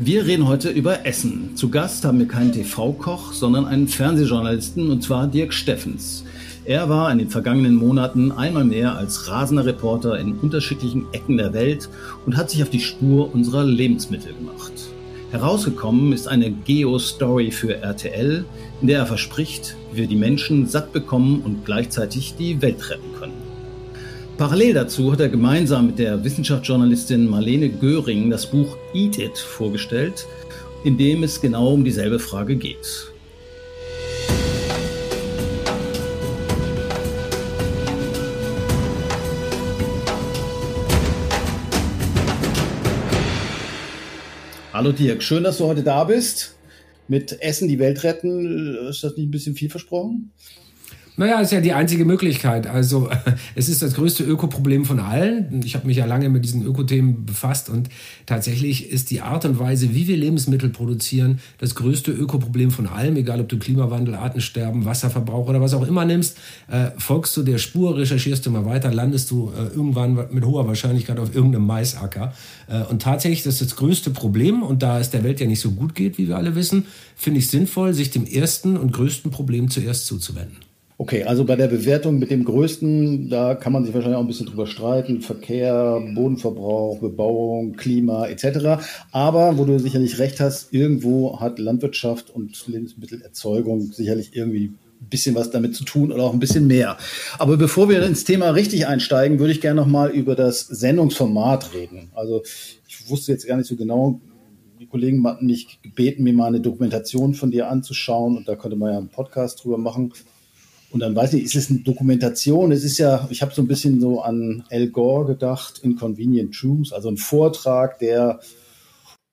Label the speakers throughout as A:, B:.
A: Wir reden heute über Essen. Zu Gast haben wir keinen TV-Koch, sondern einen Fernsehjournalisten, und zwar Dirk Steffens. Er war in den vergangenen Monaten einmal mehr als rasender Reporter in unterschiedlichen Ecken der Welt und hat sich auf die Spur unserer Lebensmittel gemacht. Herausgekommen ist eine Geo-Story für RTL, in der er verspricht, wie wir die Menschen satt bekommen und gleichzeitig die Welt retten können. Parallel dazu hat er gemeinsam mit der Wissenschaftsjournalistin Marlene Göring das Buch Eat It vorgestellt, in dem es genau um dieselbe Frage geht. Hallo Dirk, schön, dass du heute da bist. Mit Essen die Welt retten, ist das nicht ein bisschen viel versprochen?
B: Naja, ist ja die einzige Möglichkeit. Also es ist das größte Ökoproblem von allen. Ich habe mich ja lange mit diesen Ökothemen befasst und tatsächlich ist die Art und Weise, wie wir Lebensmittel produzieren, das größte Ökoproblem von allem. Egal, ob du Klimawandel, Artensterben, Wasserverbrauch oder was auch immer nimmst, äh, folgst du der Spur, recherchierst du mal weiter, landest du äh, irgendwann mit hoher Wahrscheinlichkeit auf irgendeinem Maisacker. Äh, und tatsächlich, das ist das größte Problem und da es der Welt ja nicht so gut geht, wie wir alle wissen, finde ich sinnvoll, sich dem ersten und größten Problem zuerst zuzuwenden.
A: Okay, also bei der Bewertung mit dem größten, da kann man sich wahrscheinlich auch ein bisschen drüber streiten. Verkehr, Bodenverbrauch, Bebauung, Klima etc. Aber wo du sicherlich recht hast, irgendwo hat Landwirtschaft und Lebensmittelerzeugung sicherlich irgendwie ein bisschen was damit zu tun oder auch ein bisschen mehr. Aber bevor wir ins Thema richtig einsteigen, würde ich gerne noch mal über das Sendungsformat reden. Also ich wusste jetzt gar nicht so genau, die Kollegen hatten mich gebeten, mir mal eine Dokumentation von dir anzuschauen und da könnte man ja einen Podcast drüber machen. Und dann weiß ich, ist es eine Dokumentation? Es ist ja, ich habe so ein bisschen so an Al Gore gedacht, Inconvenient Truths, also ein Vortrag, der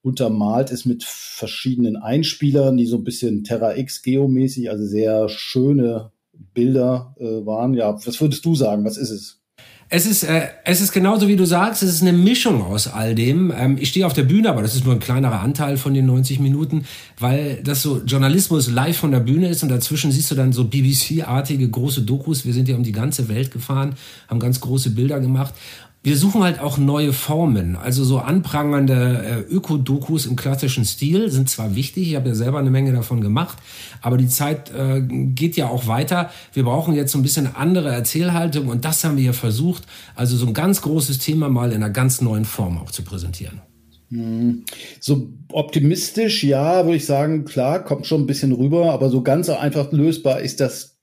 A: untermalt ist mit verschiedenen Einspielern, die so ein bisschen Terra X geomäßig, also sehr schöne Bilder äh, waren. Ja, was würdest du sagen? Was ist es?
B: Es ist, äh, es ist genauso wie du sagst, es ist eine Mischung aus all dem. Ähm, ich stehe auf der Bühne, aber das ist nur ein kleinerer Anteil von den 90 Minuten, weil das so Journalismus live von der Bühne ist und dazwischen siehst du dann so BBC-artige große Dokus. Wir sind ja um die ganze Welt gefahren, haben ganz große Bilder gemacht wir suchen halt auch neue Formen. Also so anprangernde äh, Ökodokus im klassischen Stil sind zwar wichtig, ich habe ja selber eine Menge davon gemacht, aber die Zeit äh, geht ja auch weiter. Wir brauchen jetzt so ein bisschen andere Erzählhaltung und das haben wir hier versucht, also so ein ganz großes Thema mal in einer ganz neuen Form auch zu präsentieren.
A: Hm. So optimistisch, ja, würde ich sagen, klar, kommt schon ein bisschen rüber, aber so ganz einfach lösbar ist das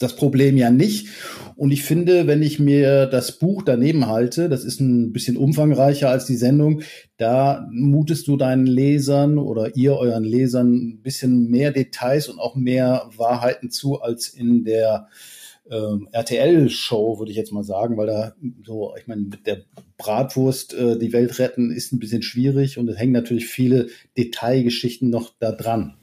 A: das Problem ja nicht. Und ich finde, wenn ich mir das Buch daneben halte, das ist ein bisschen umfangreicher als die Sendung, da mutest du deinen Lesern oder ihr euren Lesern ein bisschen mehr Details und auch mehr Wahrheiten zu als in der ähm, RTL-Show, würde ich jetzt mal sagen, weil da so, ich meine, mit der Bratwurst äh, die Welt retten ist ein bisschen schwierig und es hängen natürlich viele Detailgeschichten noch da dran.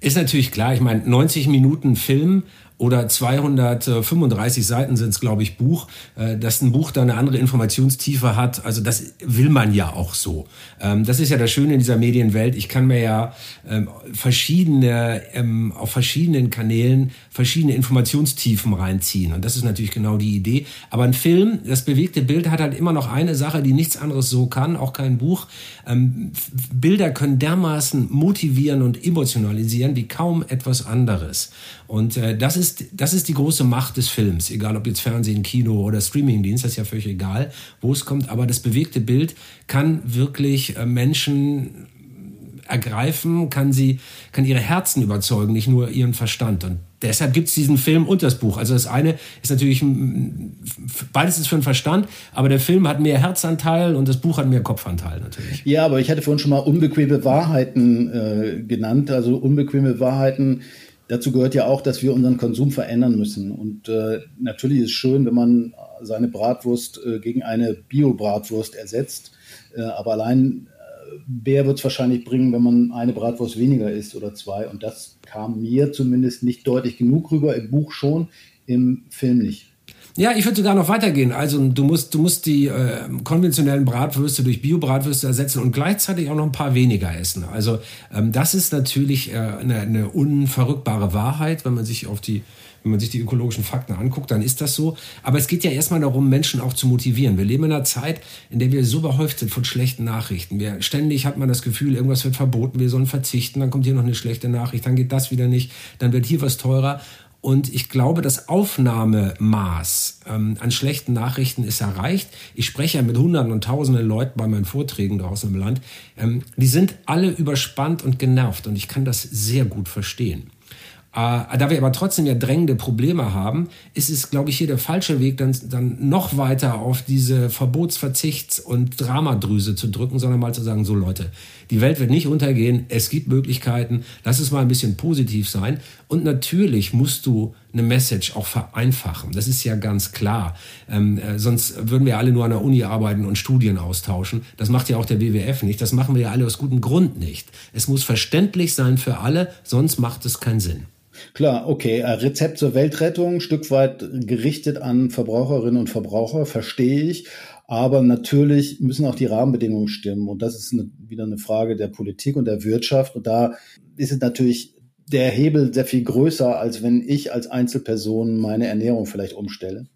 B: Ist natürlich klar, ich meine, 90 Minuten Film oder 235 Seiten sind es, glaube ich, Buch, äh, dass ein Buch da eine andere Informationstiefe hat. Also das will man ja auch so. Ähm, das ist ja das Schöne in dieser Medienwelt. Ich kann mir ja ähm, verschiedene, ähm, auf verschiedenen Kanälen verschiedene Informationstiefen reinziehen. Und das ist natürlich genau die Idee. Aber ein Film, das bewegte Bild hat halt immer noch eine Sache, die nichts anderes so kann, auch kein Buch. Bilder können dermaßen motivieren und emotionalisieren wie kaum etwas anderes. Und äh, das ist ist, das ist die große Macht des Films, egal ob jetzt Fernsehen, Kino oder Streamingdienst, das ist ja völlig egal, wo es kommt, aber das bewegte Bild kann wirklich äh, Menschen ergreifen, kann sie, kann ihre Herzen überzeugen, nicht nur ihren Verstand. Und deshalb gibt es diesen Film und das Buch. Also das eine ist natürlich, beides ist für den Verstand, aber der Film hat mehr Herzanteil und das Buch hat mehr Kopfanteil natürlich.
A: Ja, aber ich hatte vorhin schon mal unbequeme Wahrheiten äh, genannt. Also unbequeme Wahrheiten dazu gehört ja auch, dass wir unseren Konsum verändern müssen. Und äh, natürlich ist es schön, wenn man seine Bratwurst äh, gegen eine Bio-Bratwurst ersetzt. Äh, aber allein äh, wer wird es wahrscheinlich bringen, wenn man eine Bratwurst weniger isst oder zwei. Und das kam mir zumindest nicht deutlich genug rüber, im Buch schon, im Film nicht.
B: Ja, ich würde sogar noch weitergehen. Also du musst, du musst die äh, konventionellen Bratwürste durch Bio-Bratwürste ersetzen und gleichzeitig auch noch ein paar weniger essen. Also ähm, das ist natürlich äh, eine, eine unverrückbare Wahrheit, wenn man sich auf die wenn man sich die ökologischen Fakten anguckt, dann ist das so. Aber es geht ja erstmal darum, Menschen auch zu motivieren. Wir leben in einer Zeit, in der wir so behäuft sind von schlechten Nachrichten. Wir, ständig hat man das Gefühl, irgendwas wird verboten, wir sollen verzichten, dann kommt hier noch eine schlechte Nachricht, dann geht das wieder nicht, dann wird hier was teurer. Und ich glaube, das Aufnahmemaß ähm, an schlechten Nachrichten ist erreicht. Ich spreche ja mit Hunderten und Tausenden Leuten bei meinen Vorträgen draußen im Land. Ähm, die sind alle überspannt und genervt und ich kann das sehr gut verstehen. Äh, da wir aber trotzdem ja drängende Probleme haben, ist es, glaube ich, hier der falsche Weg, dann, dann noch weiter auf diese Verbotsverzichts- und Dramadrüse zu drücken, sondern mal zu sagen, so Leute, die Welt wird nicht untergehen, es gibt Möglichkeiten, lass es mal ein bisschen positiv sein. Und natürlich musst du eine Message auch vereinfachen. Das ist ja ganz klar. Ähm, äh, sonst würden wir alle nur an der Uni arbeiten und Studien austauschen. Das macht ja auch der WWF nicht. Das machen wir ja alle aus gutem Grund nicht. Es muss verständlich sein für alle, sonst macht es keinen Sinn.
A: Klar, okay. Äh, Rezept zur Weltrettung, Stück weit gerichtet an Verbraucherinnen und Verbraucher, verstehe ich. Aber natürlich müssen auch die Rahmenbedingungen stimmen. Und das ist eine, wieder eine Frage der Politik und der Wirtschaft. Und da ist es natürlich der Hebel sehr viel größer, als wenn ich als Einzelperson meine Ernährung vielleicht umstelle.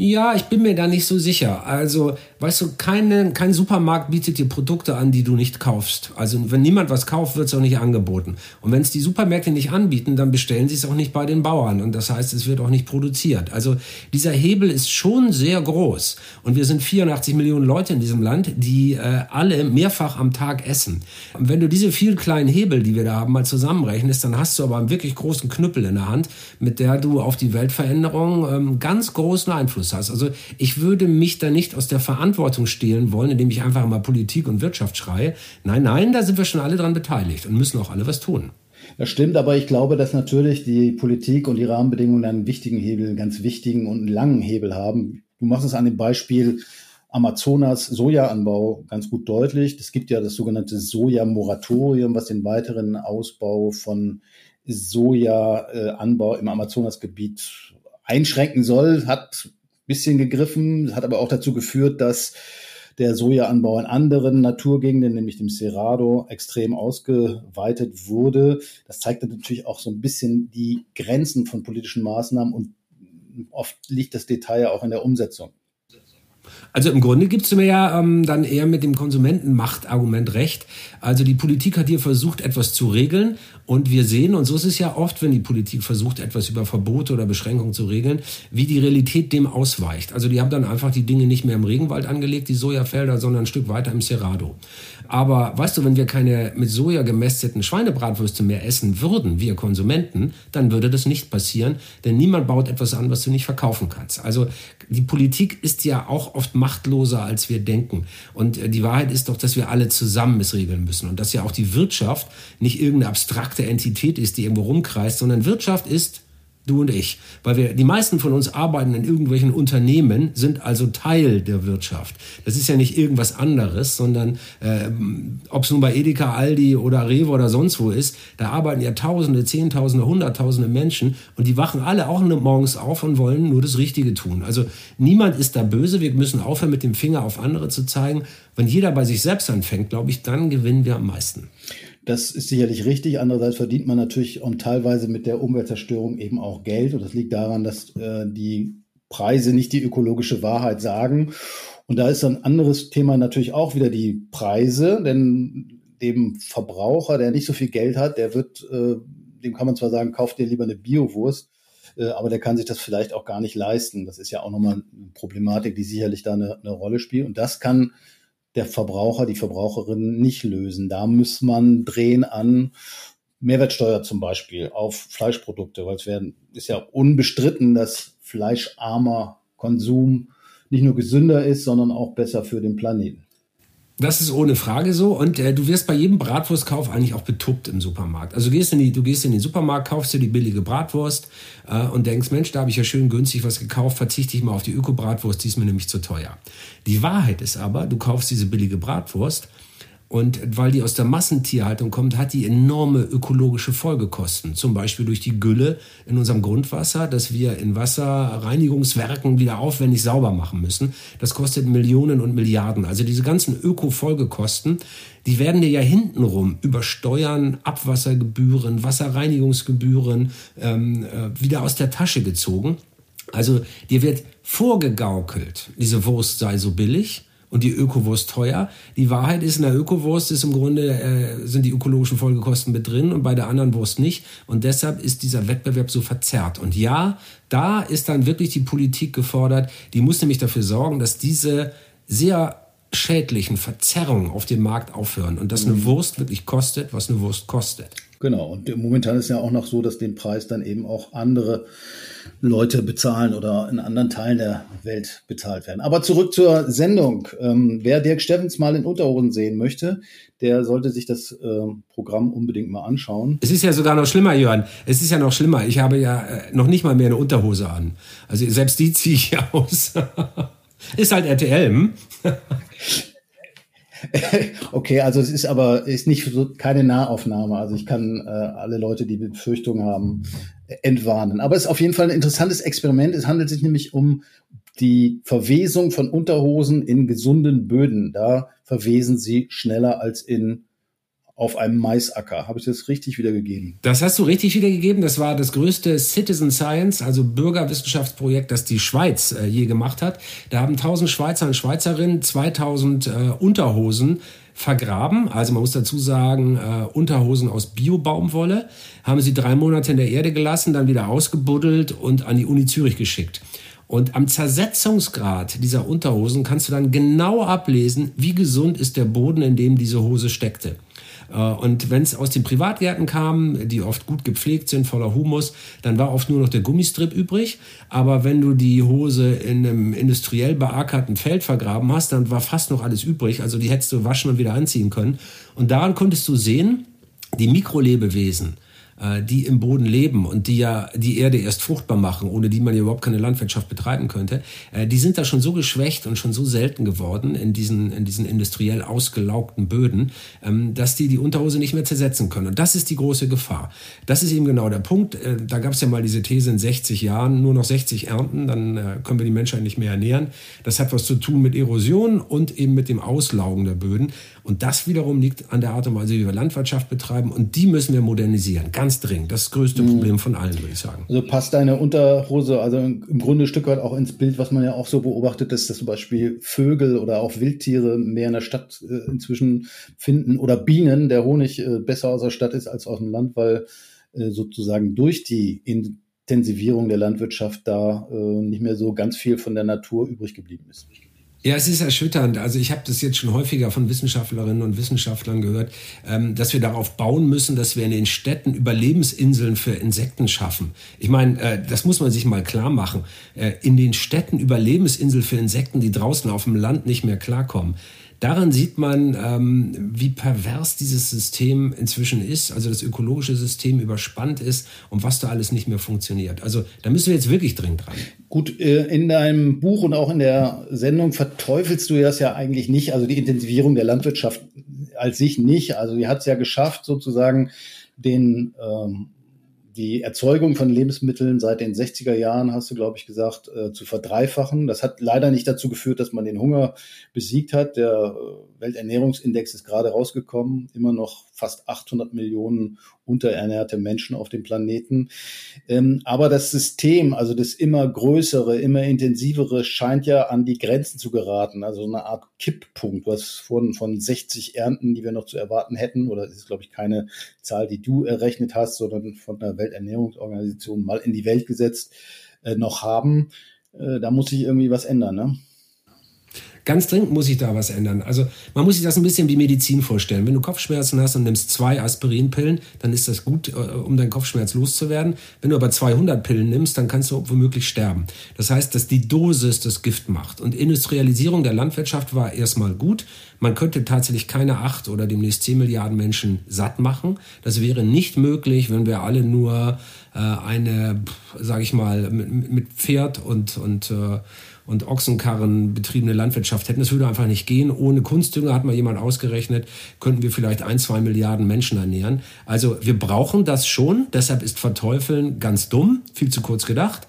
B: Ja, ich bin mir da nicht so sicher. Also, weißt du, keine, kein Supermarkt bietet dir Produkte an, die du nicht kaufst. Also, wenn niemand was kauft, wird es auch nicht angeboten. Und wenn es die Supermärkte nicht anbieten, dann bestellen sie es auch nicht bei den Bauern. Und das heißt, es wird auch nicht produziert. Also, dieser Hebel ist schon sehr groß. Und wir sind 84 Millionen Leute in diesem Land, die äh, alle mehrfach am Tag essen. Und wenn du diese vielen kleinen Hebel, die wir da haben, mal zusammenrechnest, dann hast du aber einen wirklich großen Knüppel in der Hand, mit der du auf die Weltveränderung ähm, ganz großen Einfluss Einfluss hast. Also ich würde mich da nicht aus der Verantwortung stehlen wollen, indem ich einfach mal Politik und Wirtschaft schreie. Nein, nein, da sind wir schon alle dran beteiligt und müssen auch alle was tun.
A: Das stimmt, aber ich glaube, dass natürlich die Politik und die Rahmenbedingungen einen wichtigen Hebel, einen ganz wichtigen und einen langen Hebel haben. Du machst es an dem Beispiel Amazonas Sojaanbau ganz gut deutlich. Es gibt ja das sogenannte Soja-Moratorium, was den weiteren Ausbau von Sojaanbau im Amazonasgebiet einschränken soll, hat bisschen gegriffen, hat aber auch dazu geführt, dass der Sojaanbau in anderen Naturgegenden, nämlich dem Cerrado, extrem ausgeweitet wurde. Das zeigt natürlich auch so ein bisschen die Grenzen von politischen Maßnahmen und oft liegt das Detail auch in der Umsetzung.
B: Also im Grunde gibst du mir ja ähm, dann eher mit dem Konsumentenmachtargument recht. Also die Politik hat hier versucht, etwas zu regeln und wir sehen, und so ist es ja oft, wenn die Politik versucht, etwas über Verbote oder Beschränkungen zu regeln, wie die Realität dem ausweicht. Also die haben dann einfach die Dinge nicht mehr im Regenwald angelegt, die Sojafelder, sondern ein Stück weiter im Cerrado. Aber weißt du, wenn wir keine mit Soja gemästeten Schweinebratwürste mehr essen würden, wir Konsumenten, dann würde das nicht passieren, denn niemand baut etwas an, was du nicht verkaufen kannst. Also die Politik ist ja auch oft machtloser, als wir denken. Und äh, die Wahrheit ist doch, dass wir alle zusammen es regeln müssen und dass ja auch die Wirtschaft nicht irgendeine abstrakte abstrakte Entität ist, die irgendwo rumkreist, sondern Wirtschaft ist du und ich. Weil wir, die meisten von uns arbeiten in irgendwelchen Unternehmen, sind also Teil der Wirtschaft. Das ist ja nicht irgendwas anderes, sondern äh, ob es nun bei Edeka, Aldi oder Rewe oder sonst wo ist, da arbeiten ja Tausende, Zehntausende, Hunderttausende Menschen und die wachen alle auch morgens auf und wollen nur das Richtige tun. Also niemand ist da böse, wir müssen aufhören, mit dem Finger auf andere zu zeigen. Wenn jeder bei sich selbst anfängt, glaube ich, dann gewinnen wir am meisten.
A: Das ist sicherlich richtig. Andererseits verdient man natürlich und teilweise mit der Umweltzerstörung eben auch Geld. Und das liegt daran, dass äh, die Preise nicht die ökologische Wahrheit sagen. Und da ist ein anderes Thema natürlich auch wieder die Preise, denn dem Verbraucher, der nicht so viel Geld hat, der wird, äh, dem kann man zwar sagen, kauft dir lieber eine Biowurst, äh, aber der kann sich das vielleicht auch gar nicht leisten. Das ist ja auch nochmal eine Problematik, die sicherlich da eine, eine Rolle spielt. Und das kann der Verbraucher, die Verbraucherin nicht lösen. Da muss man drehen an Mehrwertsteuer zum Beispiel auf Fleischprodukte, weil es werden, ist ja unbestritten, dass fleischarmer Konsum nicht nur gesünder ist, sondern auch besser für den Planeten.
B: Das ist ohne Frage so. Und äh, du wirst bei jedem Bratwurstkauf eigentlich auch betuppt im Supermarkt. Also du gehst in, die, du gehst in den Supermarkt, kaufst dir die billige Bratwurst äh, und denkst, Mensch, da habe ich ja schön günstig was gekauft, verzichte ich mal auf die Öko-Bratwurst, die ist mir nämlich zu teuer. Die Wahrheit ist aber, du kaufst diese billige Bratwurst Und weil die aus der Massentierhaltung kommt, hat die enorme ökologische Folgekosten. Zum Beispiel durch die Gülle in unserem Grundwasser, das wir in Wasserreinigungswerken wieder aufwendig sauber machen müssen. Das kostet Millionen und Milliarden. Also diese ganzen Öko-Folgekosten, die werden dir ja hintenrum über Steuern, Abwassergebühren, Wasserreinigungsgebühren ähm, äh, wieder aus der Tasche gezogen. Also dir wird vorgegaukelt, diese Wurst sei so billig und die Ökowurst teuer. Die Wahrheit ist, in der Ökowurst ist im Grunde, äh, sind die ökologischen Folgekosten mit drin und bei der anderen Wurst nicht. Und deshalb ist dieser Wettbewerb so verzerrt. Und ja, da ist dann wirklich die Politik gefordert, die muss nämlich dafür sorgen, dass diese sehr schädlichen Verzerrungen auf dem Markt aufhören und dass eine mhm. Wurst wirklich kostet, was eine Wurst kostet.
A: Genau, und momentan ist ja auch noch so, dass den Preis dann eben auch andere Leute bezahlen oder in anderen Teilen der Welt bezahlt werden. Aber zurück zur Sendung. Ähm, wer Dirk Steffens mal in Unterhosen sehen möchte, der sollte sich das äh, Programm unbedingt mal anschauen.
B: Es ist ja sogar noch schlimmer, Jörn. Es ist ja noch schlimmer. Ich habe ja äh, noch nicht mal mehr eine Unterhose an. Also selbst die ziehe ich aus. ist halt RTL. Hm?
A: Okay, also es ist aber ist nicht so keine Nahaufnahme. Also ich kann äh, alle Leute, die Befürchtungen haben, entwarnen. Aber es ist auf jeden Fall ein interessantes Experiment. Es handelt sich nämlich um die Verwesung von Unterhosen in gesunden Böden. Da verwesen sie schneller als in auf einem Maisacker. Habe ich das richtig wiedergegeben?
B: Das hast du richtig wiedergegeben. Das war das größte Citizen Science, also Bürgerwissenschaftsprojekt, das die Schweiz äh, je gemacht hat. Da haben 1000 Schweizer und Schweizerinnen 2000 äh, Unterhosen vergraben. Also man muss dazu sagen, äh, Unterhosen aus Bio-Baumwolle haben sie drei Monate in der Erde gelassen, dann wieder ausgebuddelt und an die Uni Zürich geschickt. Und am Zersetzungsgrad dieser Unterhosen kannst du dann genau ablesen, wie gesund ist der Boden, in dem diese Hose steckte. Äh, und wenn es aus den Privatgärten kam, die oft gut gepflegt sind, voller Humus, dann war oft nur noch der Gummistrip übrig. Aber wenn du die Hose in einem industriell beackerten Feld vergraben hast, dann war fast noch alles übrig. Also die hättest du waschen und wieder anziehen können. Und daran konntest du sehen, die Mikrolebewesen, äh, die im Boden leben und die ja die Erde erst fruchtbar machen, ohne die man ja überhaupt keine Landwirtschaft betreiben könnte, äh, die sind da schon so geschwächt und schon so selten geworden in diesen, in diesen industriell ausgelaugten Böden, ähm, dass die die Unterhose nicht mehr zersetzen können. Und das ist die große Gefahr. Das ist eben genau der Punkt. Äh, da gab es ja mal diese These in 60 Jahren, nur noch 60 Ernten, dann können wir die Menschheit nicht mehr ernähren. Das hat was zu tun mit Erosion und eben mit dem Auslaugen der Böden. Und das wiederum liegt an der Art und Weise, wie wir Landwirtschaft betreiben. Und die müssen wir modernisieren. Ganz dringend. Das, das größte mhm. Problem von allen, würde ich sagen.
A: Also passt deine Unterhose, also im Grunde ein Stück weit auch ins Bild, was man ja auch so beobachtet, dass, dass zum Beispiel Vögel oder auch Wildtiere mehr in der Stadt äh, inzwischen finden oder Bienen, der Honig äh, besser aus der Stadt ist als aus dem Land, weil äh, sozusagen durch die Intensivierung der Landwirtschaft da äh, nicht mehr so ganz viel von der Natur übrig geblieben ist.
B: Ja, es ist erschütternd. Also ich habe das jetzt schon häufiger von Wissenschaftlerinnen und Wissenschaftlern gehört, ähm, dass wir darauf bauen müssen, dass wir in den Städten Überlebensinseln für Insekten schaffen. Ich meine, äh, das muss man sich mal klar machen. Äh, in den Städten Überlebensinseln für Insekten, die draußen auf dem Land nicht mehr klarkommen. Daran sieht man, ähm, wie pervers dieses System inzwischen ist, also das ökologische System überspannt ist und was da alles nicht mehr funktioniert. Also da müssen wir jetzt wirklich dringend dran.
A: Gut, äh, in deinem Buch und auch in der Sendung verteufelst du das ja eigentlich nicht, also die Intensivierung der Landwirtschaft als sich nicht. Also die hat es ja geschafft, sozusagen den ähm, die Erzeugung von Lebensmitteln seit den 60er Jahren, hast du, glaube ich, gesagt, äh, zu verdreifachen. Das hat leider nicht dazu geführt, dass man den Hunger besiegt hat. Der äh, Welternährungsindex ist gerade rausgekommen. Immer noch fast 800 Millionen unterernährte Menschen auf dem Planeten. Ähm, aber das System, also das immer größere, immer intensivere, scheint ja an die Grenzen zu geraten. Also eine Art Kipppunkt. Du hast vorhin von 60 Ernten, die wir noch zu erwarten hätten, oder das ist, glaube ich, keine Zahl, die du errechnet hast, sondern von der Welternährungsorganisation mal in die Welt gesetzt, äh, noch haben. Äh, da muss sich irgendwie was ändern, ne?
B: Ganz dringend muss sich da was ändern. Also man muss sich das ein bisschen wie Medizin vorstellen. Wenn du Kopfschmerzen hast und nimmst zwei Aspirinpillen, dann ist das gut, äh, um deinen Kopfschmerz loszuwerden. Wenn du aber 200 Pillen nimmst, dann kannst du womöglich sterben. Das heißt, dass die Dosis das Gift macht. Und Industrialisierung der Landwirtschaft war erstmal gut. Man könnte tatsächlich keine acht oder demnächst zehn Milliarden Menschen satt machen. Das wäre nicht möglich, wenn wir alle nur äh, eine, sage ich mal, mit, mit Pferd und, und äh, und Ochsenkarren betriebene Landwirtschaft hätten. Das würde einfach nicht gehen. Ohne Kunstdünger hat mal jemand ausgerechnet, könnten wir vielleicht ein, zwei Milliarden Menschen ernähren. Also wir brauchen das schon. Deshalb ist Verteufeln ganz dumm, viel zu kurz gedacht.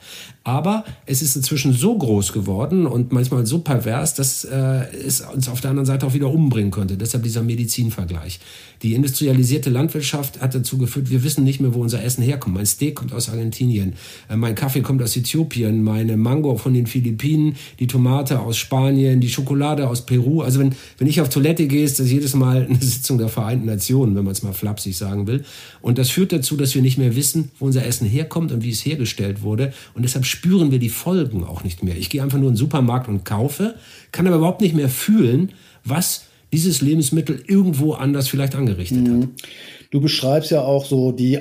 B: Aber es ist inzwischen so groß geworden und manchmal so pervers, dass äh, es uns auf der anderen Seite auch wieder umbringen könnte. Deshalb dieser Medizinvergleich. Die industrialisierte Landwirtschaft hat dazu geführt, wir wissen nicht mehr, wo unser Essen herkommt. Mein Steak kommt aus Argentinien, äh, mein Kaffee kommt aus Äthiopien, meine Mango von den Philippinen, die Tomate aus Spanien, die Schokolade aus Peru. Also wenn, wenn ich auf Toilette gehe, ist das jedes Mal eine Sitzung der Vereinten Nationen, wenn man es mal flapsig sagen will. Und das führt dazu, dass wir nicht mehr wissen, wo unser Essen herkommt und wie es hergestellt wurde. Und deshalb spüren wir die Folgen auch nicht mehr. Ich gehe einfach nur in den Supermarkt und kaufe, kann aber überhaupt nicht mehr fühlen, was dieses Lebensmittel irgendwo anders vielleicht angerichtet mhm. hat.
A: Du beschreibst ja auch so die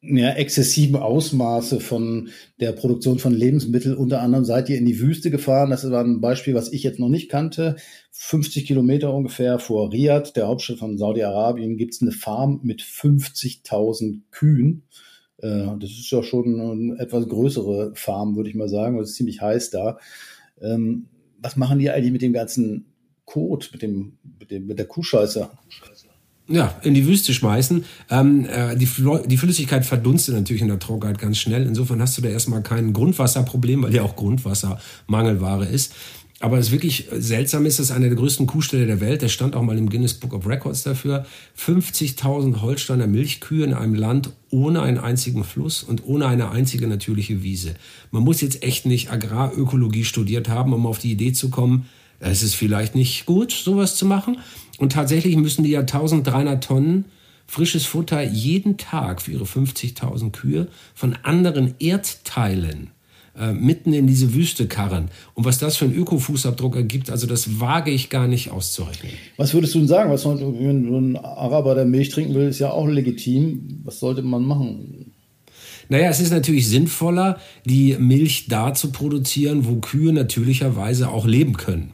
A: ja, exzessiven Ausmaße von der Produktion von Lebensmitteln. Unter anderem seid ihr in die Wüste gefahren. Das war ein Beispiel, was ich jetzt noch nicht kannte. 50 Kilometer ungefähr vor Riyadh, der Hauptstadt von Saudi-Arabien, gibt es eine Farm mit 50.000 Kühen. Äh, das ist ja schon eine etwas größere Farm, würde ich mal sagen. Es ist ziemlich heiß da. Ähm, was machen die eigentlich mit dem ganzen Kot, mit, dem, mit, dem, mit der Kuhscheiße?
B: Ja, in die Wüste schmeißen. Ähm, äh, die, die Flüssigkeit verdunstet natürlich in der Trockenheit ganz schnell. Insofern hast du da erstmal kein Grundwasserproblem, weil ja auch Grundwasser Mangelware ist. Aber es wirklich seltsam ist, das ist eine der größten Kuhställe der Welt. Der stand auch mal im Guinness Book of Records dafür. 50.000 Holsteiner Milchkühe in einem Land ohne einen einzigen Fluss und ohne eine einzige natürliche Wiese. Man muss jetzt echt nicht Agrarökologie studiert haben, um auf die Idee zu kommen, es ist vielleicht nicht gut, sowas zu machen. Und tatsächlich müssen die ja 1300 Tonnen frisches Futter jeden Tag für ihre 50.000 Kühe von anderen Erdteilen äh, mitten in diese Wüste karren. Und was das für einen Ökofußabdruck ergibt, also das wage ich gar nicht auszurechnen.
A: Was würdest du denn sagen? Was, wenn ein Araber, der Milch trinken will, ist ja auch legitim. Was sollte man machen?
B: Naja, es ist natürlich sinnvoller, die Milch da zu produzieren, wo Kühe natürlicherweise auch leben können.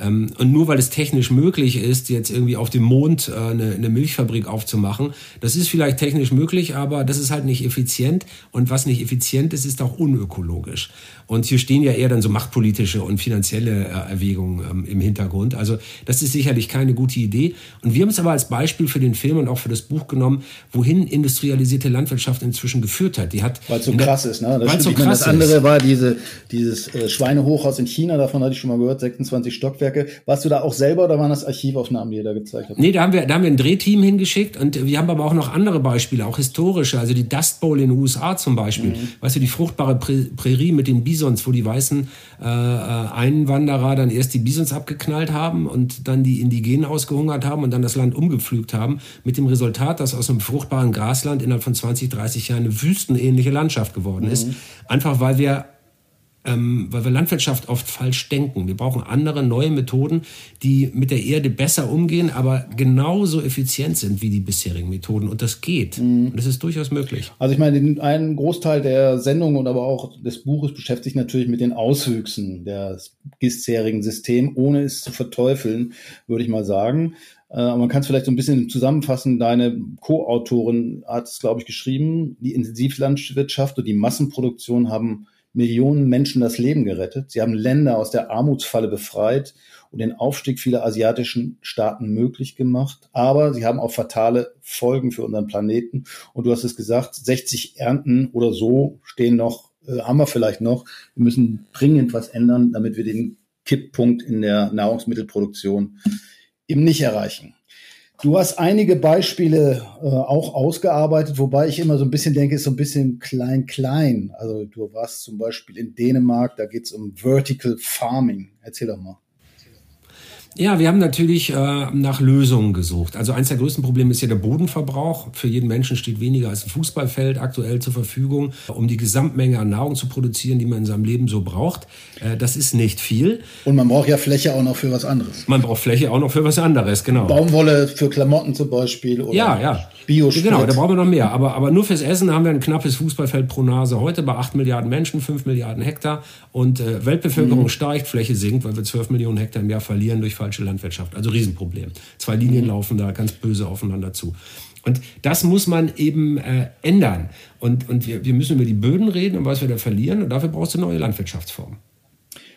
B: Ähm, und nur weil es technisch möglich ist, jetzt irgendwie auf dem Mond äh, eine, eine Milchfabrik aufzumachen, das ist vielleicht technisch möglich, aber das ist halt nicht effizient. Und was nicht effizient ist, ist auch unökologisch. Und hier stehen ja eher dann so machtpolitische und finanzielle äh, Erwägungen ähm, im Hintergrund. Also das ist sicherlich keine gute Idee. Und wir haben es aber als Beispiel für den Film und auch für das Buch genommen, wohin industrialisierte Landwirtschaft inzwischen geführt hat. Die hat
A: weil es so krass ist, ne? Das, so krass das andere ist. war diese, dieses äh, Schweinehochhaus in China, davon hatte ich schon mal gehört, 26 Stockwerke. Warst du da auch selber oder waren das Archivaufnahmen, die ihr da gezeigt habt?
B: Nee, da haben wir, da haben wir ein Drehteam hingeschickt und wir haben aber auch noch andere Beispiele, auch historische, also die Dust Bowl in den USA zum Beispiel. Mhm. Weißt du, die fruchtbare Prärie mit den Bison Bisons, wo die weißen äh, äh, Einwanderer dann erst die Bisons abgeknallt haben und dann die Indigenen ausgehungert haben und dann das Land umgepflügt haben, mit dem Resultat, dass aus einem fruchtbaren Grasland innerhalb von 20, 30 Jahren eine wüstenähnliche Landschaft geworden ist. Mhm. Einfach weil wir ähm, weil wir Landwirtschaft oft falsch denken. Wir brauchen andere, neue Methoden, die mit der Erde besser umgehen, aber genauso effizient sind wie die bisherigen Methoden. Und das geht. Mhm. Und das ist durchaus möglich.
A: Also ich meine, ein Großteil der Sendung und aber auch des Buches beschäftigt sich natürlich mit den Auswüchsen des bisherigen Systems, ohne es zu verteufeln, würde ich mal sagen. Äh, man kann es vielleicht so ein bisschen zusammenfassen. Deine Co-Autorin hat es, glaube ich, geschrieben. Die Intensivlandwirtschaft und die Massenproduktion haben Millionen Menschen das Leben gerettet. Sie haben Länder aus der Armutsfalle befreit und den Aufstieg vieler asiatischen Staaten möglich gemacht. Aber sie haben auch fatale Folgen für unseren Planeten. Und du hast es gesagt, 60 Ernten oder so stehen noch, äh, haben wir vielleicht noch. Wir müssen dringend was ändern, damit wir den Kipppunkt in der Nahrungsmittelproduktion eben nicht erreichen. Du hast einige Beispiele äh, auch ausgearbeitet, wobei ich immer so ein bisschen denke, ist so ein bisschen klein-klein. Also du warst zum Beispiel in Dänemark, da geht es um Vertical Farming. Erzähl doch mal.
B: Ja, wir haben natürlich äh, nach Lösungen gesucht. Also eines der größten Probleme ist ja der Bodenverbrauch. Für jeden Menschen steht weniger als ein Fußballfeld aktuell zur Verfügung, um die Gesamtmenge an Nahrung zu produzieren, die man in seinem Leben so braucht. Äh, das ist nicht viel.
A: Und man braucht ja Fläche auch noch für was anderes.
B: Man braucht Fläche auch noch für was anderes, genau.
A: Baumwolle für Klamotten zum Beispiel.
B: Oder ja, ja.
A: Biosprit.
B: Genau, da brauchen wir noch mehr. Aber, aber nur fürs Essen haben wir ein knappes Fußballfeld pro Nase heute bei 8 Milliarden Menschen, 5 Milliarden Hektar. Und äh, Weltbevölkerung mhm. steigt, Fläche sinkt, weil wir 12 Millionen Hektar im Jahr verlieren durch falsche Landwirtschaft. Also Riesenproblem. Zwei Linien mhm. laufen da ganz böse aufeinander zu. Und das muss man eben äh, ändern. Und, und wir, wir müssen über die Böden reden und was wir da verlieren. Und dafür brauchst du neue Landwirtschaftsformen.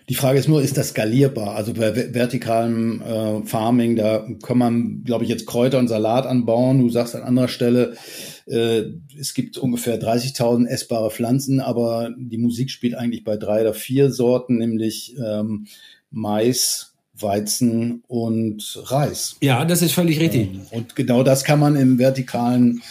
A: Die Frage ist nur, ist das skalierbar? Also bei vertikalem äh, Farming, da kann man, glaube ich, jetzt Kräuter und Salat anbauen. Du sagst an anderer Stelle, äh, es gibt ungefähr 30.000 essbare Pflanzen, aber die Musik spielt eigentlich bei drei oder vier Sorten, nämlich ähm, Mais, Weizen und Reis.
B: Ja, das ist völlig richtig. Ähm,
A: und genau das kann man im vertikalen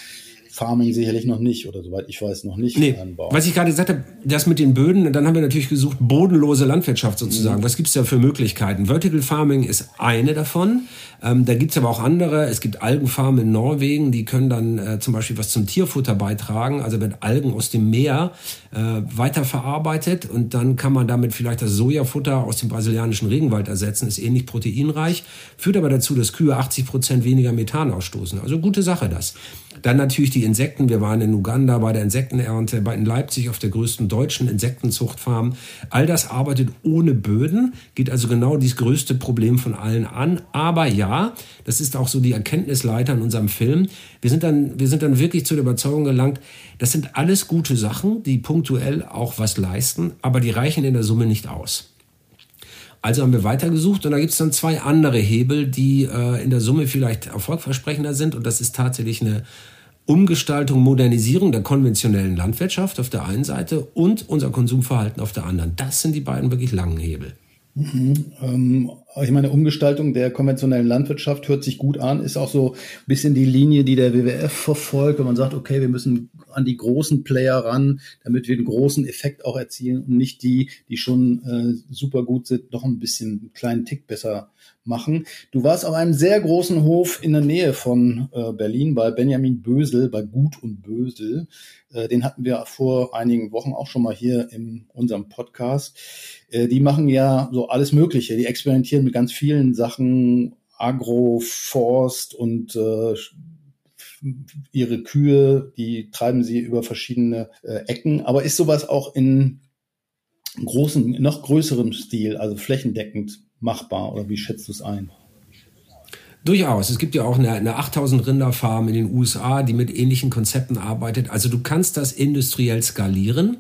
A: Farming sicherlich noch nicht oder soweit ich weiß noch nicht
B: nee, anbauen. Was ich gerade gesagt habe, das mit den Böden, dann haben wir natürlich gesucht, bodenlose Landwirtschaft sozusagen. Mhm. Was gibt es da für Möglichkeiten? Vertical Farming ist eine davon. Ähm, da gibt's aber auch andere. Es gibt Algenfarmen in Norwegen, die können dann äh, zum Beispiel was zum Tierfutter beitragen. Also wenn Algen aus dem Meer äh, weiterverarbeitet und dann kann man damit vielleicht das Sojafutter aus dem brasilianischen Regenwald ersetzen, ist ähnlich proteinreich, führt aber dazu, dass Kühe 80 Prozent weniger Methan ausstoßen. Also gute Sache das. Dann natürlich die Insekten. Wir waren in Uganda bei der Insektenernte, bei in Leipzig auf der größten deutschen Insektenzuchtfarm. All das arbeitet ohne Böden, geht also genau dieses größte Problem von allen an. Aber ja, das ist auch so die Erkenntnisleiter in unserem Film. Wir sind dann, wir sind dann wirklich zu der Überzeugung gelangt, das sind alles gute Sachen, die punktuell auch was leisten, aber die reichen in der Summe nicht aus. Also haben wir weitergesucht und da gibt es dann zwei andere Hebel, die äh, in der Summe vielleicht erfolgversprechender sind. Und das ist tatsächlich eine Umgestaltung, Modernisierung der konventionellen Landwirtschaft auf der einen Seite und unser Konsumverhalten auf der anderen. Das sind die beiden wirklich langen Hebel.
A: Mhm, ähm, ich meine, Umgestaltung der konventionellen Landwirtschaft hört sich gut an, ist auch so ein bisschen die Linie, die der WWF verfolgt, wenn man sagt, okay, wir müssen an die großen Player ran, damit wir einen großen Effekt auch erzielen und nicht die, die schon äh, super gut sind, noch ein bisschen einen kleinen Tick besser machen. Du warst auf einem sehr großen Hof in der Nähe von äh, Berlin bei Benjamin Bösel, bei Gut und Bösel. Äh, den hatten wir vor einigen Wochen auch schon mal hier in unserem Podcast. Äh, die machen ja so alles Mögliche. Die experimentieren mit ganz vielen Sachen, Agro, Forst und äh, ihre Kühe, die treiben sie über verschiedene äh, Ecken. Aber ist sowas auch in großen, noch größerem Stil, also flächendeckend machbar? Oder wie schätzt du es ein?
B: Durchaus. Es gibt ja auch eine, eine 8000 Rinderfarm in den USA, die mit ähnlichen Konzepten arbeitet. Also du kannst das industriell skalieren.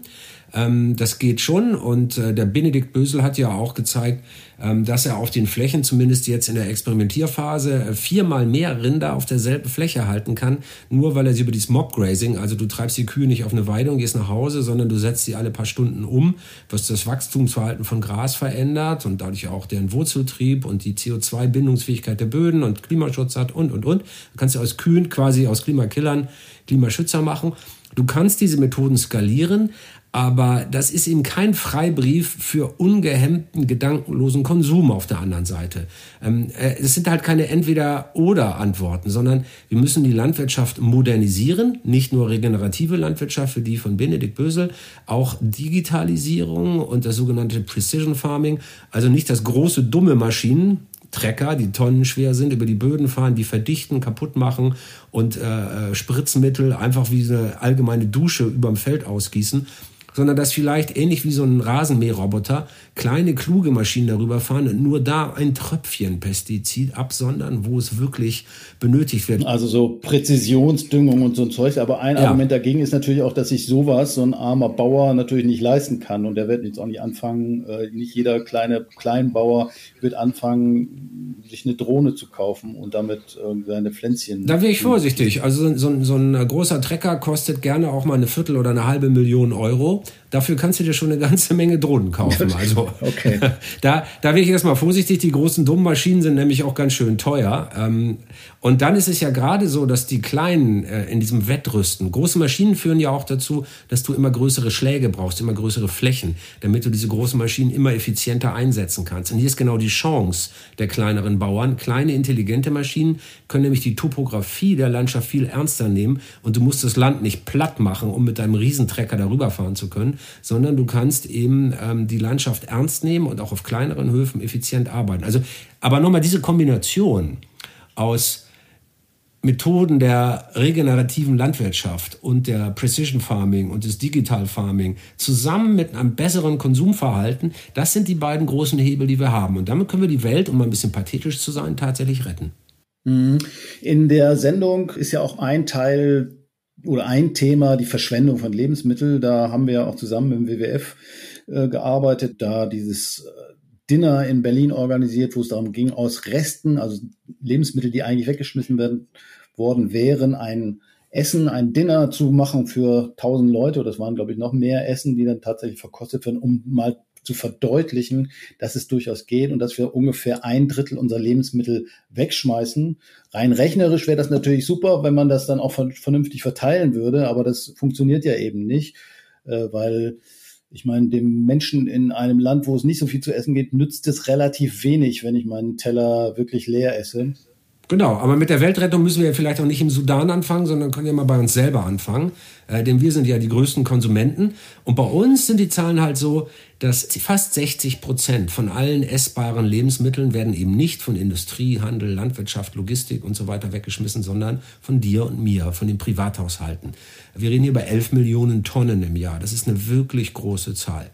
B: Ähm, das geht schon und äh, der Benedikt Bösel hat ja auch gezeigt, ähm, dass er auf den Flächen, zumindest jetzt in der Experimentierphase, äh, viermal mehr Rinder auf derselben Fläche halten kann, nur weil er sie über dieses Mobgrazing, also du treibst die Kühe nicht auf eine Weide und gehst nach Hause, sondern du setzt sie alle paar Stunden um, was das Wachstumsverhalten von Gras verändert und dadurch auch deren Wurzeltrieb und die CO2-Bindungsfähigkeit der Böden und Klimaschutz hat und, und, und. Du kannst ja aus Kühen quasi aus Klimakillern Klimaschützer machen. Du kannst diese Methoden skalieren, aber das ist eben kein Freibrief für ungehemmten, gedankenlosen Konsum auf der anderen Seite. Ähm, äh, es sind halt keine Entweder-Oder-Antworten, sondern wir müssen die Landwirtschaft modernisieren, nicht nur regenerative Landwirtschaft, für die von Benedikt Bösel, auch Digitalisierung und das sogenannte Precision Farming, also nicht das große, dumme Maschinen, Trecker, die tonnenschwer sind, über die Böden fahren, die verdichten, kaputt machen und äh, äh Spritzmittel einfach wie eine allgemeine Dusche überm Feld ausgießen, sondern dass vielleicht ähnlich wie so ein Rasenmäherroboter kleine kluge Maschinen darüber fahren und nur da ein Tröpfchen Pestizid absondern, wo es wirklich benötigt wird.
A: Also so Präzisionsdüngung und so ein Zeug. Aber ein ja. Argument dagegen ist natürlich auch, dass sich sowas so ein armer Bauer natürlich nicht leisten kann. Und der wird jetzt auch nicht anfangen, äh, nicht jeder kleine Kleinbauer wird anfangen, sich eine Drohne zu kaufen und damit äh, seine Pflänzchen.
B: Da wäre ich vorsichtig. Also so, so ein großer Trecker kostet gerne auch mal eine Viertel oder eine halbe Million Euro. Dafür kannst du dir schon eine ganze Menge Drohnen kaufen. Also okay. da, da bin ich erstmal vorsichtig. Die großen dummen Maschinen sind nämlich auch ganz schön teuer. Ähm, und dann ist es ja gerade so, dass die kleinen äh, in diesem Wettrüsten, große Maschinen führen ja auch dazu, dass du immer größere Schläge brauchst, immer größere Flächen, damit du diese großen Maschinen immer effizienter einsetzen kannst. Und hier ist genau die Chance der kleineren Bauern. Kleine intelligente Maschinen können nämlich die Topografie der Landschaft viel ernster nehmen und du musst das Land nicht platt machen, um mit deinem Riesentrecker darüber fahren zu können, sondern du kannst eben ähm, die Landschaft ernst nehmen und auch auf kleineren Höfen effizient arbeiten. Also, aber nochmal diese Kombination aus Methoden der regenerativen Landwirtschaft und der Precision Farming und des Digital Farming zusammen mit einem besseren Konsumverhalten, das sind die beiden großen Hebel, die wir haben. Und damit können wir die Welt, um ein bisschen pathetisch zu sein, tatsächlich retten.
A: Mhm. In der Sendung ist ja auch ein Teil oder ein Thema die Verschwendung von Lebensmitteln. Da haben wir ja auch zusammen im WWF äh, gearbeitet, da dieses äh, Dinner in Berlin organisiert, wo es darum ging, aus Resten, also Lebensmittel, die eigentlich weggeschmissen werden, worden wären, ein Essen, ein Dinner zu machen für 1000 Leute. Das waren, glaube ich, noch mehr Essen, die dann tatsächlich verkostet werden, um mal zu verdeutlichen, dass es durchaus geht und dass wir ungefähr ein Drittel unserer Lebensmittel wegschmeißen. Rein rechnerisch wäre das natürlich super, wenn man das dann auch vernünftig verteilen würde, aber das funktioniert ja eben nicht, äh, weil ich meine, dem Menschen in einem Land, wo es nicht so viel zu essen gibt, nützt es relativ wenig, wenn ich meinen Teller wirklich leer esse.
B: Genau, aber mit der Weltrettung müssen wir ja vielleicht auch nicht im Sudan anfangen, sondern können ja mal bei uns selber anfangen. Äh, denn wir sind ja die größten Konsumenten. Und bei uns sind die Zahlen halt so, dass fast 60 Prozent von allen essbaren Lebensmitteln werden eben nicht von Industrie, Handel, Landwirtschaft, Logistik und so weiter weggeschmissen, sondern von dir und mir, von den Privathaushalten. Wir reden hier über 11 Millionen Tonnen im Jahr. Das ist eine wirklich große Zahl.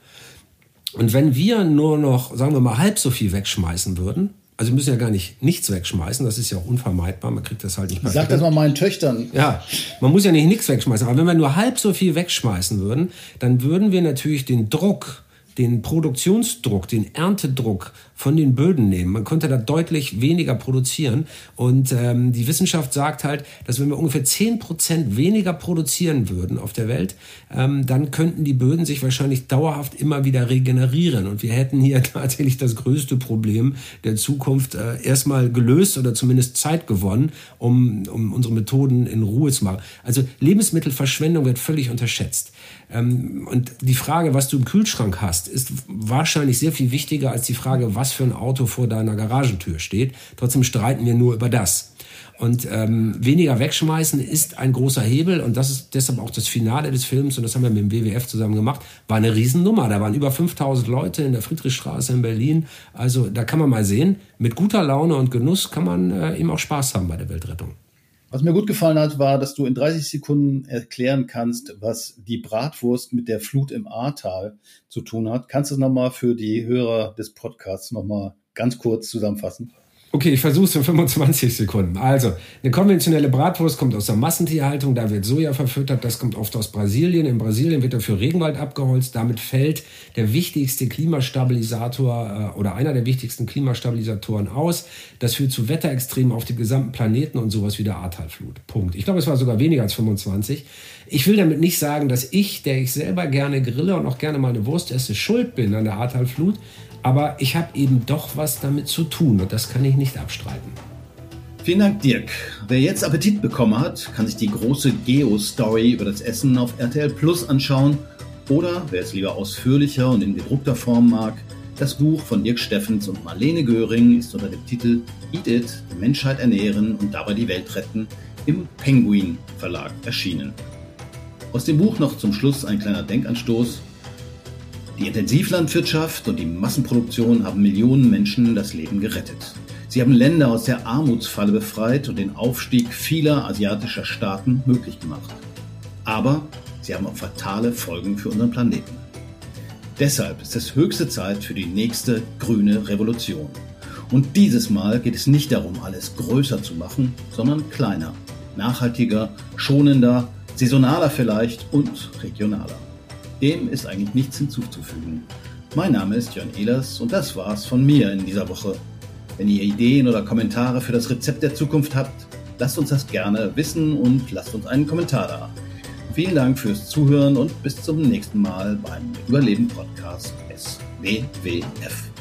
B: Und wenn wir nur noch, sagen wir mal, halb so viel wegschmeißen würden, also wir müssen ja gar nicht nichts wegschmeißen, das ist ja auch unvermeidbar, man kriegt das halt nicht
A: mehr. Sag das mal meinen Töchtern.
B: Ja, man muss ja nicht nichts wegschmeißen, aber wenn wir nur halb so viel wegschmeißen würden, dann würden wir natürlich den Druck den Produktionsdruck, den Erntedruck von den Böden nehmen. Man konnte da deutlich weniger produzieren. Und ähm, die Wissenschaft sagt halt, dass wenn wir ungefähr zehn Prozent weniger produzieren würden auf der Welt, ähm, dann könnten die Böden sich wahrscheinlich dauerhaft immer wieder regenerieren. Und wir hätten hier tatsächlich das größte Problem der Zukunft äh, erstmal gelöst oder zumindest Zeit gewonnen, um, um unsere Methoden in Ruhe zu machen. Also Lebensmittelverschwendung wird völlig unterschätzt. Ähm, und die Frage, was du im Kühlschrank hast, ist wahrscheinlich sehr viel wichtiger als die Frage, was für ein Auto vor deiner Garagentür steht. Trotzdem streiten wir nur über das. Und ähm, weniger wegschmeißen ist ein großer Hebel und das ist deshalb auch das Finale des Films und das haben wir mit dem WWF zusammen gemacht, war eine Riesennummer. Da waren über 5000 Leute in der Friedrichstraße in Berlin. Also da kann man mal sehen, mit guter Laune und Genuss kann man äh, eben auch Spaß haben bei der Weltrettung.
A: Was mir gut gefallen hat, war, dass du in 30 Sekunden erklären kannst, was die Bratwurst mit der Flut im Ahrtal zu tun hat. Kannst du es nochmal für die Hörer des Podcasts nochmal ganz kurz zusammenfassen?
B: Okay, ich versuche es in 25 Sekunden. Also, eine konventionelle Bratwurst kommt aus der Massentierhaltung, da wird Soja verfüttert, das kommt oft aus Brasilien. In Brasilien wird dafür Regenwald abgeholzt, damit fällt der wichtigste Klimastabilisator äh, oder einer der wichtigsten Klimastabilisatoren aus. Das führt zu Wetterextremen auf dem gesamten Planeten und sowas wie der Ahrtalflut. Punkt. Ich glaube, es war sogar weniger als 25. Ich will damit nicht sagen, dass ich, der ich selber gerne grille und auch gerne mal eine Wurst esse, schuld bin an der Ahrtalflut. Aber ich habe eben doch was damit zu tun und das kann ich nicht abstreiten.
A: Vielen Dank, Dirk. Wer jetzt Appetit bekommen hat, kann sich die große Geo-Story über das Essen auf RTL Plus anschauen. Oder wer es lieber ausführlicher und in gedruckter Form mag, das Buch von Dirk Steffens und Marlene Göring ist unter dem Titel Eat It, Menschheit ernähren und dabei die Welt retten im Penguin Verlag erschienen. Aus dem Buch noch zum Schluss ein kleiner Denkanstoß. Die Intensivlandwirtschaft und die Massenproduktion haben Millionen Menschen das Leben gerettet. Sie haben Länder aus der Armutsfalle befreit und den Aufstieg vieler asiatischer Staaten möglich gemacht. Aber sie haben auch fatale Folgen für unseren Planeten. Deshalb ist es höchste Zeit für die nächste grüne Revolution. Und dieses Mal geht es nicht darum, alles größer zu machen, sondern kleiner, nachhaltiger, schonender, saisonaler vielleicht und regionaler. Dem ist eigentlich nichts hinzuzufügen. Mein Name ist Jörn Ehlers und das war's von mir in dieser Woche. Wenn ihr Ideen oder Kommentare für das Rezept der Zukunft habt, lasst uns das gerne wissen und lasst uns einen Kommentar da. Vielen Dank fürs Zuhören und bis zum nächsten Mal beim Überleben Podcast SWWF.